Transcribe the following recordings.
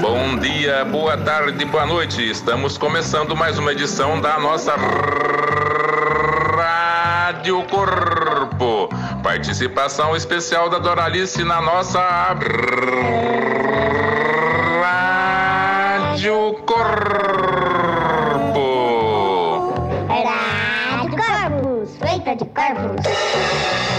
Bom dia, boa tarde, boa noite. Estamos começando mais uma edição da nossa Rádio Corpo. Participação especial da Doralice na nossa Rádio Corpo. Rádio Corpus, feita de corpos.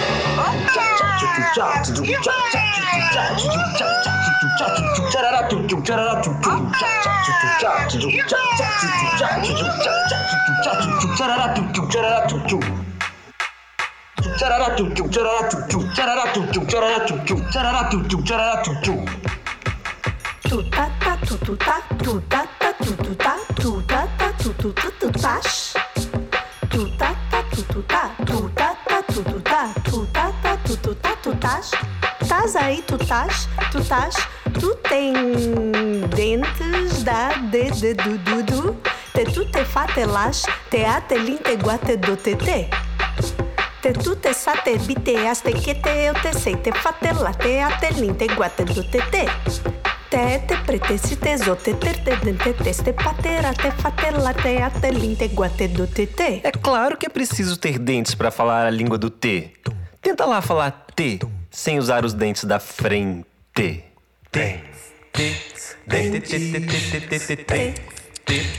Tu tá tá tu tu tá tu tá tá tu tu tá tu tá tá tu tu tu tu tás. Tu tá tá tu tu tá tu tá tá tu tás. Tás aí tu tás, tu tás, tu tem dentes da de de du du du. Te tu te fa te las, te a te lin te gua te do te te. Te tu te sa te bi as te que te eu te sei te fa te la te a te lin te gua te do te te. Te te prete si te zo te ter te dente te te patera te fa te la te a te lin te gua te do te te. É claro que é preciso ter dentes para falar a língua do T. Tenta lá falar T sem usar os dentes da frente. T. T. T. Dente, T, T, T, T, T, T, T. T.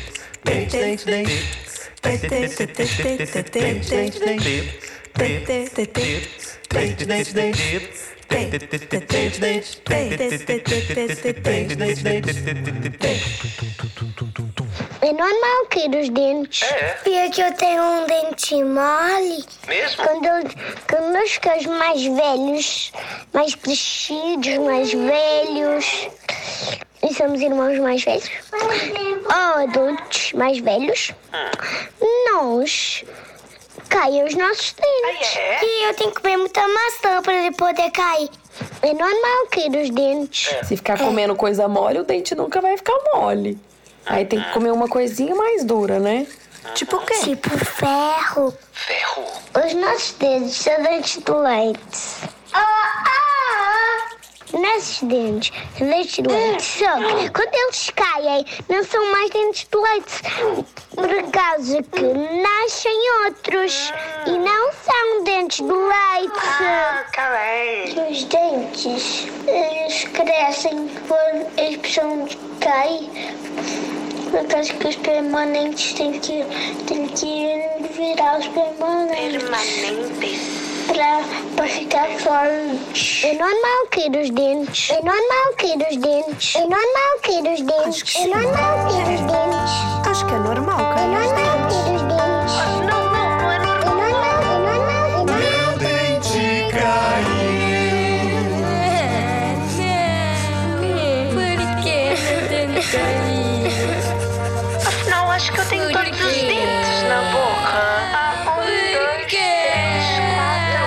É normal cair os dentes. É. E é que eu tenho um dente mole. Mesmo? Quando, eu, quando nós ficamos mais velhos, mais crescidos, mais velhos, e somos irmãos mais velhos, ou adultos mais velhos, nós caem os nossos dentes. Ah, é? E eu tenho que comer muita maçã para ele poder cair. É normal cair os dentes. Se ficar comendo coisa mole, o dente nunca vai ficar mole. Aí tem que comer uma coisinha mais dura, né? Tipo o quê? Tipo ferro. Ferro. Os nossos dedos são dentes de leite. Ah, ah. Nossos dentes são dentes de leite. Só que quando eles caem, não são mais dentes de leite. Por causa que nascem outros. E não são dentes de leite. Ah, caralho. Os dentes, eles crescem quando eles precisam de cair. Por causa que os permanentes têm que, têm que virar os permanentes Permanentes. pra, pra ficar forte. É normal cair os dentes. É normal cair os dentes. É normal cair os dentes. É normal que eu tenho Por todos os quê? dentes na boca. Um, Por dois, três, quatro.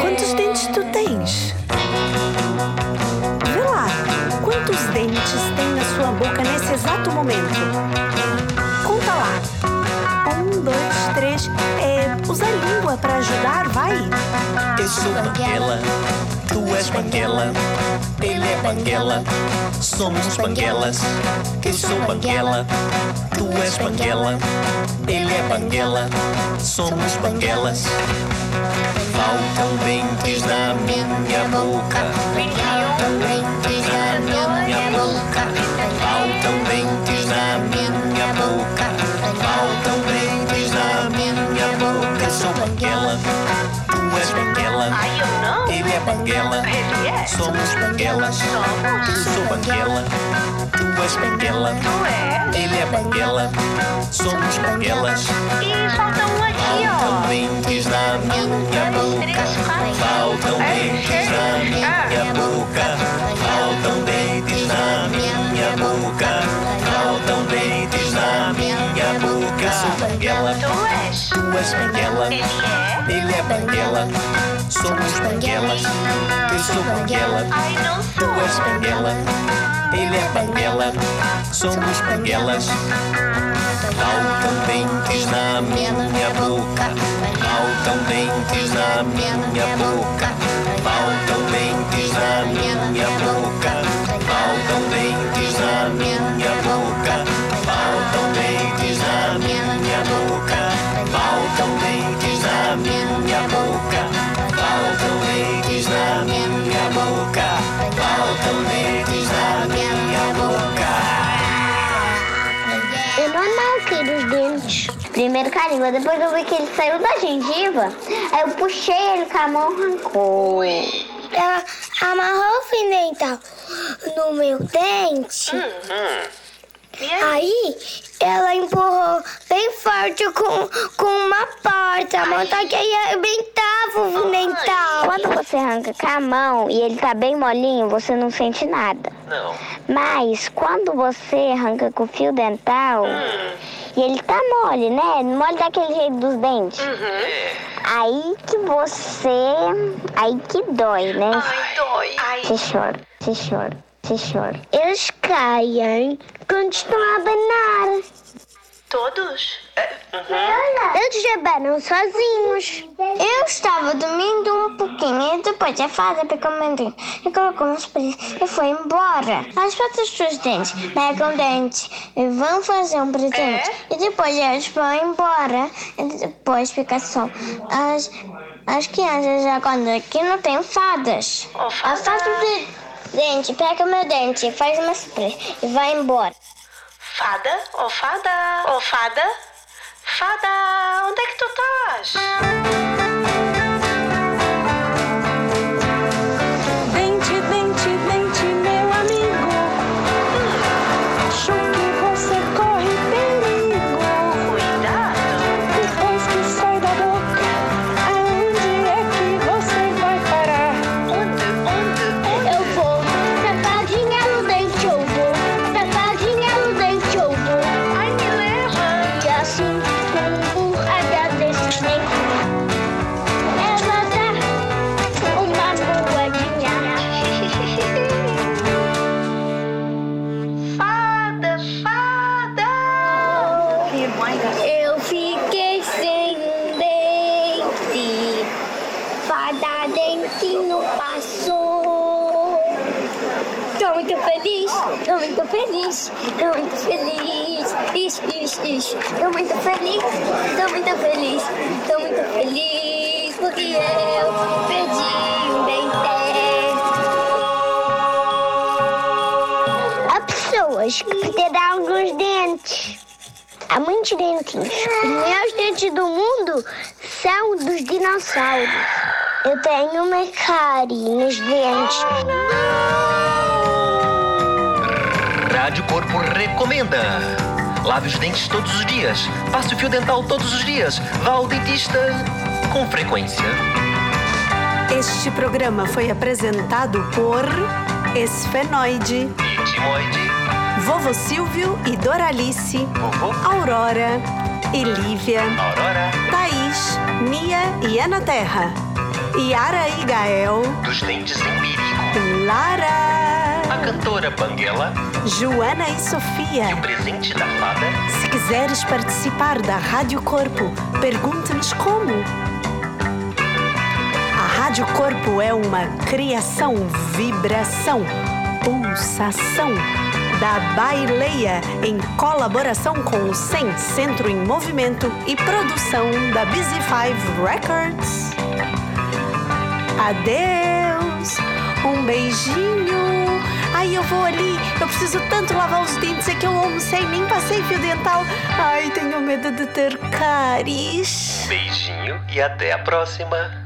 Quantos dentes tu tens? Vê lá, quantos dentes tem na sua boca nesse exato momento? Conta lá. Um, dois, três. É, usa a língua pra ajudar, vai. Eu sou Banguela, és Banguela, ele é Banguela, somos Banguelas. Eu sou Banguela, tu és Banguela, ele é Banguela, somos Banguelas. Faltam dentes na minha boca, faltam dentes na minha boca, faltam dentes na minha Banguela, somos Banguelas. Eu sou Banguela, tu és Banguela. Ele é Banguela, somos Banguelas. E falta um aqui, Faltam ó. dentes na minha boca. Faltam dentes na minha boca. Faltam dentes na minha boca. Faltam dentes na minha boca. Sou Banguela, Tu és. tu és Banguela ele é banguela. Somos banguelas, eu sou banguela. Tu és banguela, ele é banguela. Somos banguelas. Mal também dentes na minha boca. Mal também dentes na minha boca. Mal também dentes na minha boca. Primeiro com a língua, depois eu vi que ele saiu da gengiva, aí eu puxei ele com a mão e arrancou. Ela amarrou o fio dental no meu dente. Aí ela empurrou bem forte com, com uma porta, a mão tá que aí arrebentava o fio dental. Quando você arranca com a mão e ele tá bem molinho, você não sente nada. Não. Mas quando você arranca com o fio dental e ele tá mole, né? Mole daquele jeito dos dentes. Aí que você. Aí que dói, né? Ai, dói. Ai, Você chora, você chora, você chora. Eles caem estão a abanar. Todos? Eles abanam sozinhos. Eu estava dormindo um pouquinho e depois a fada pegou o meu dente e colocou nos pés e foi embora. As patas dos dentes pegam o dente e vão fazer um presente. E depois eles vão embora. E depois fica só as, as crianças agora aqui não tem fadas. Ô, A fada. fada do dente pega o meu dente, faz uma spray e vai embora. Fada? Ô, fada? Ô, fada? Fada, onde é que tu estás? Muito feliz, tô muito feliz, tô muito feliz. Ixi, ixi, ixi. Tô muito feliz, tô muito feliz, tô muito feliz porque eu perdi um dente. Há pessoas que perderam alguns dentes. Há muitos dentinhos. Os meus dentes do mundo são dos dinossauros. Eu tenho uma cárie nos dentes. Rádio Corpo recomenda. Lave os dentes todos os dias. Passe o fio dental todos os dias. Vá ao dentista com frequência. Este programa foi apresentado por Esfenoide, Timoide, Vovô Silvio e Doralice, vovô, Aurora e Lívia, Aurora, Thaís, Mia e Ana Terra, Yara e Gael, dos dentes em perigo. Lara, cantora Banguela Joana e e Sofia. o presente da fada. Se quiseres participar da Rádio Corpo, pergunte-nos como. A Rádio Corpo é uma criação, vibração, pulsação da Baileia em colaboração com o SEM Centro em Movimento e produção da Busy Five Records. Adeus, um beijinho. Eu vou ali, eu preciso tanto lavar os dentes, é que eu almocei, nem passei fio dental. Ai, tenho medo de ter cáries. Beijinho e até a próxima.